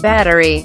battery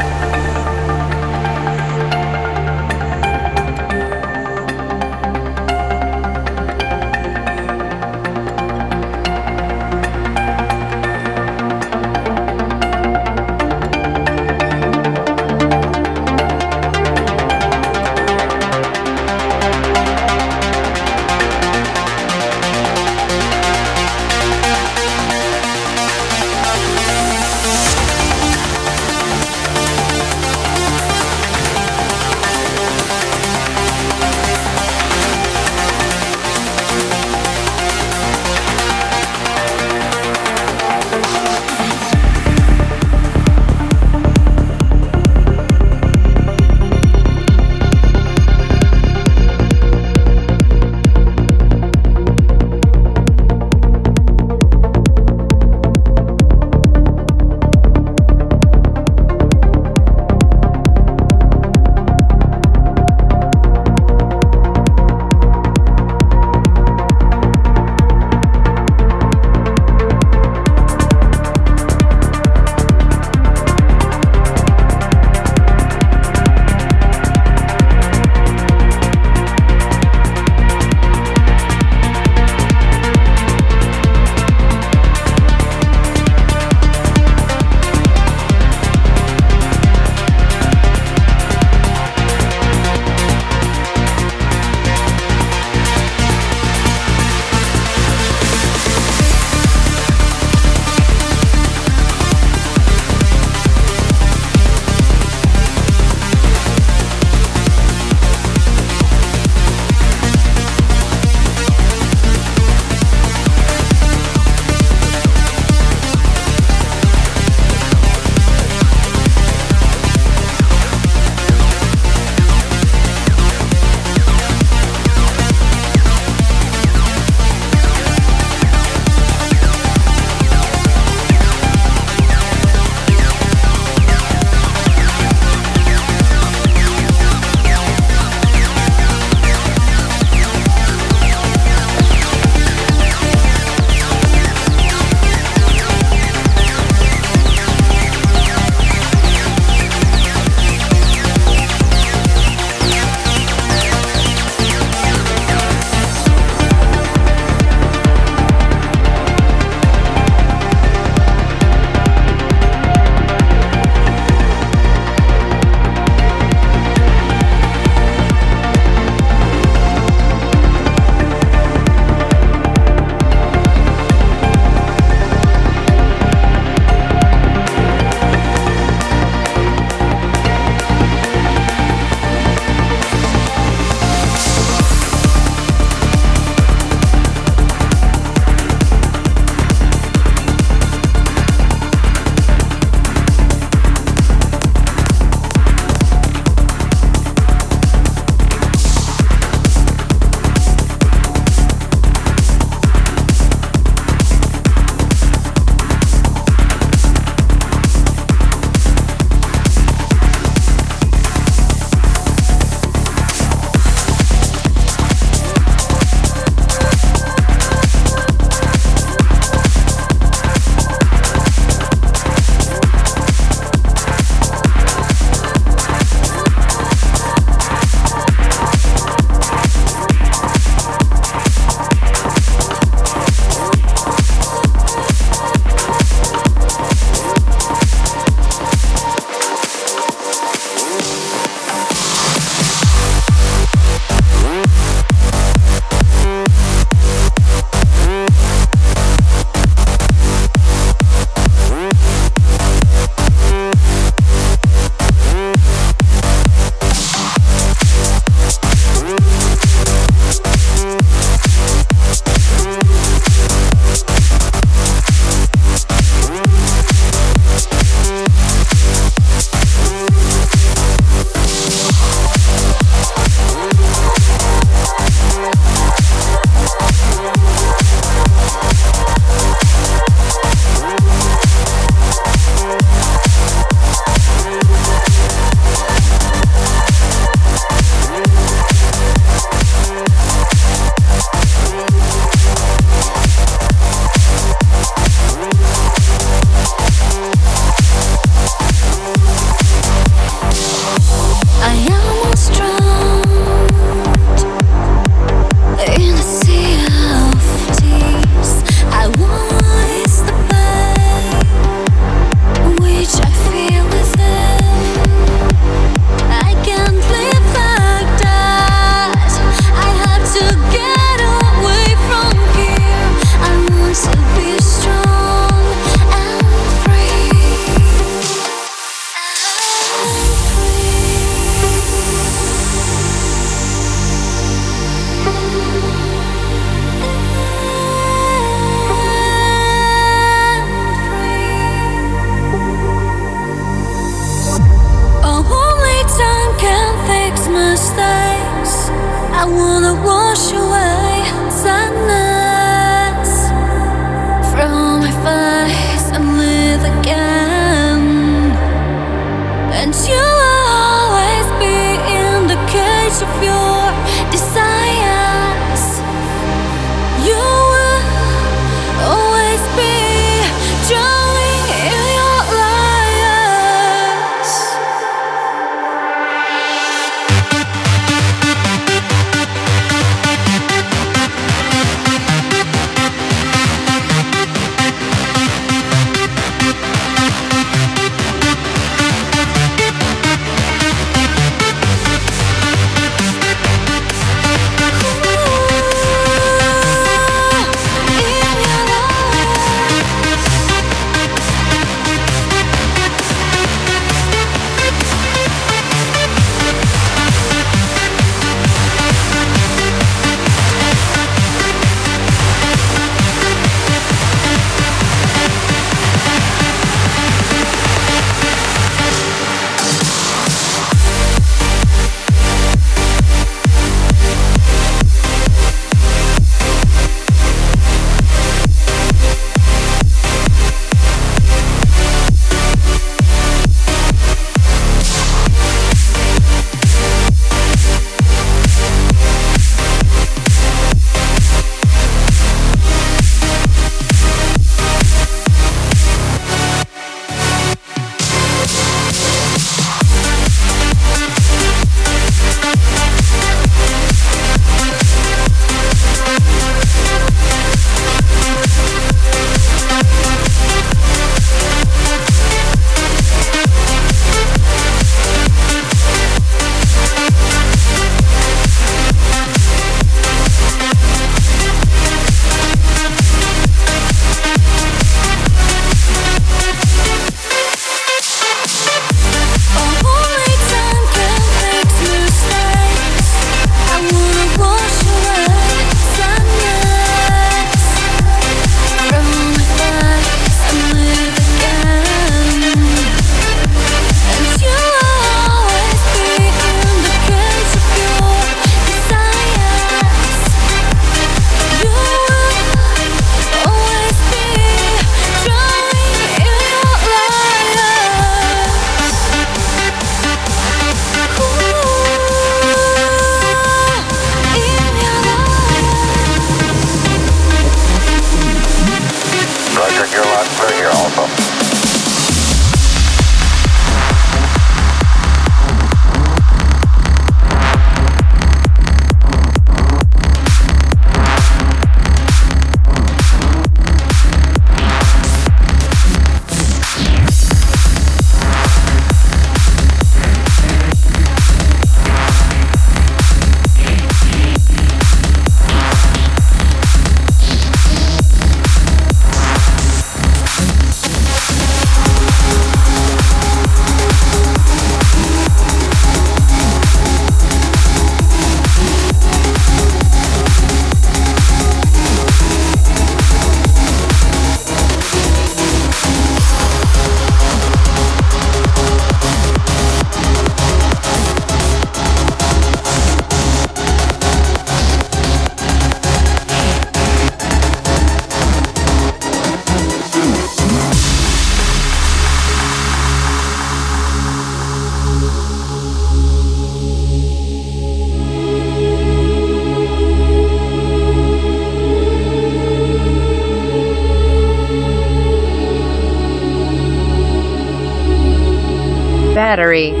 battery.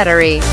Battery.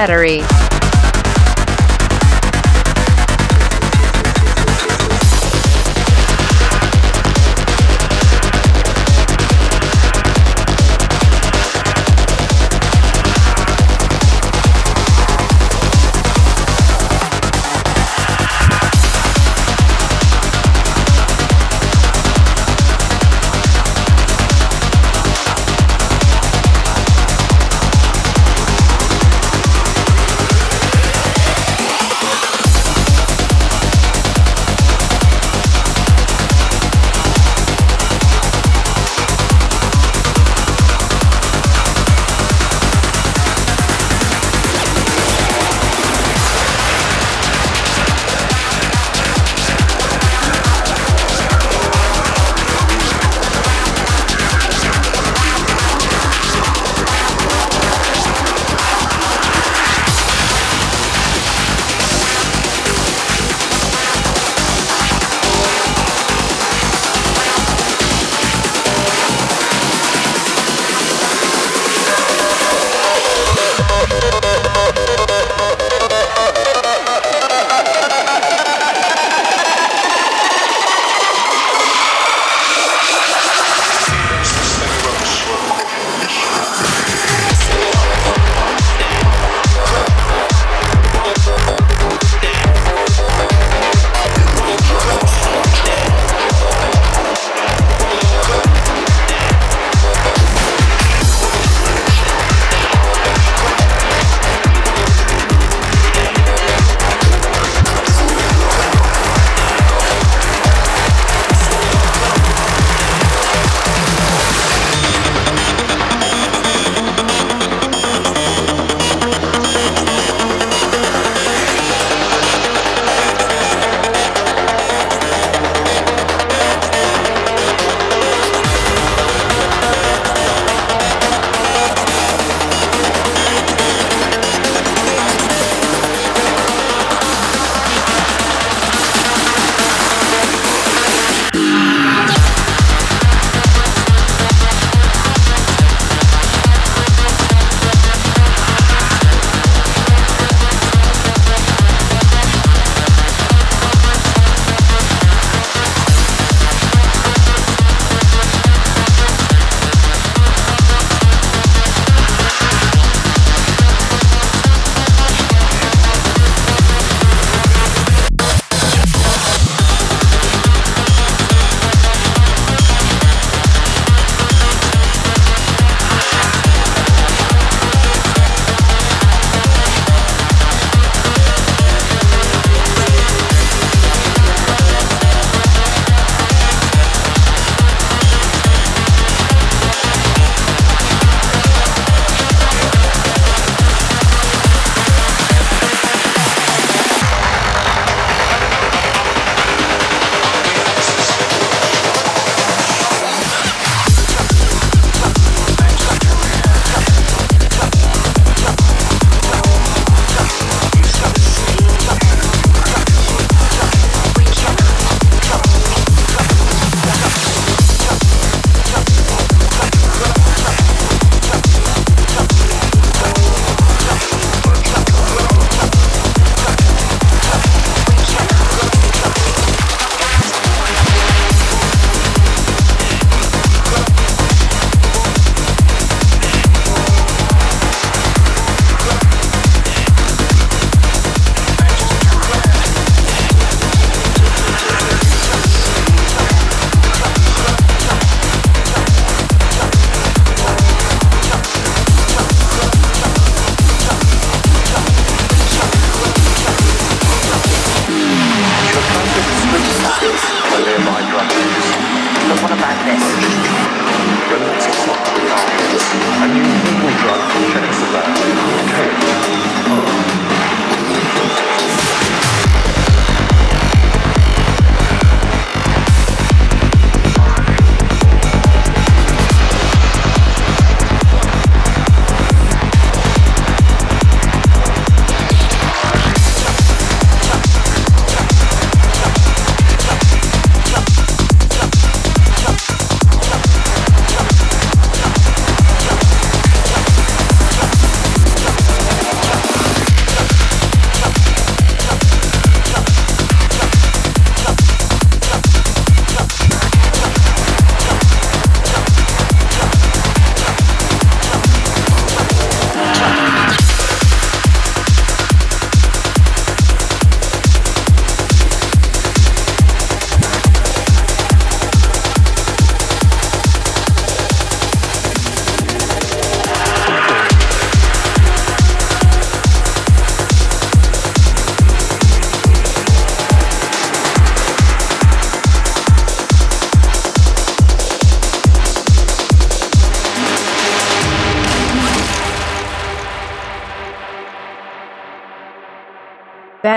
Battery.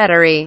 Battery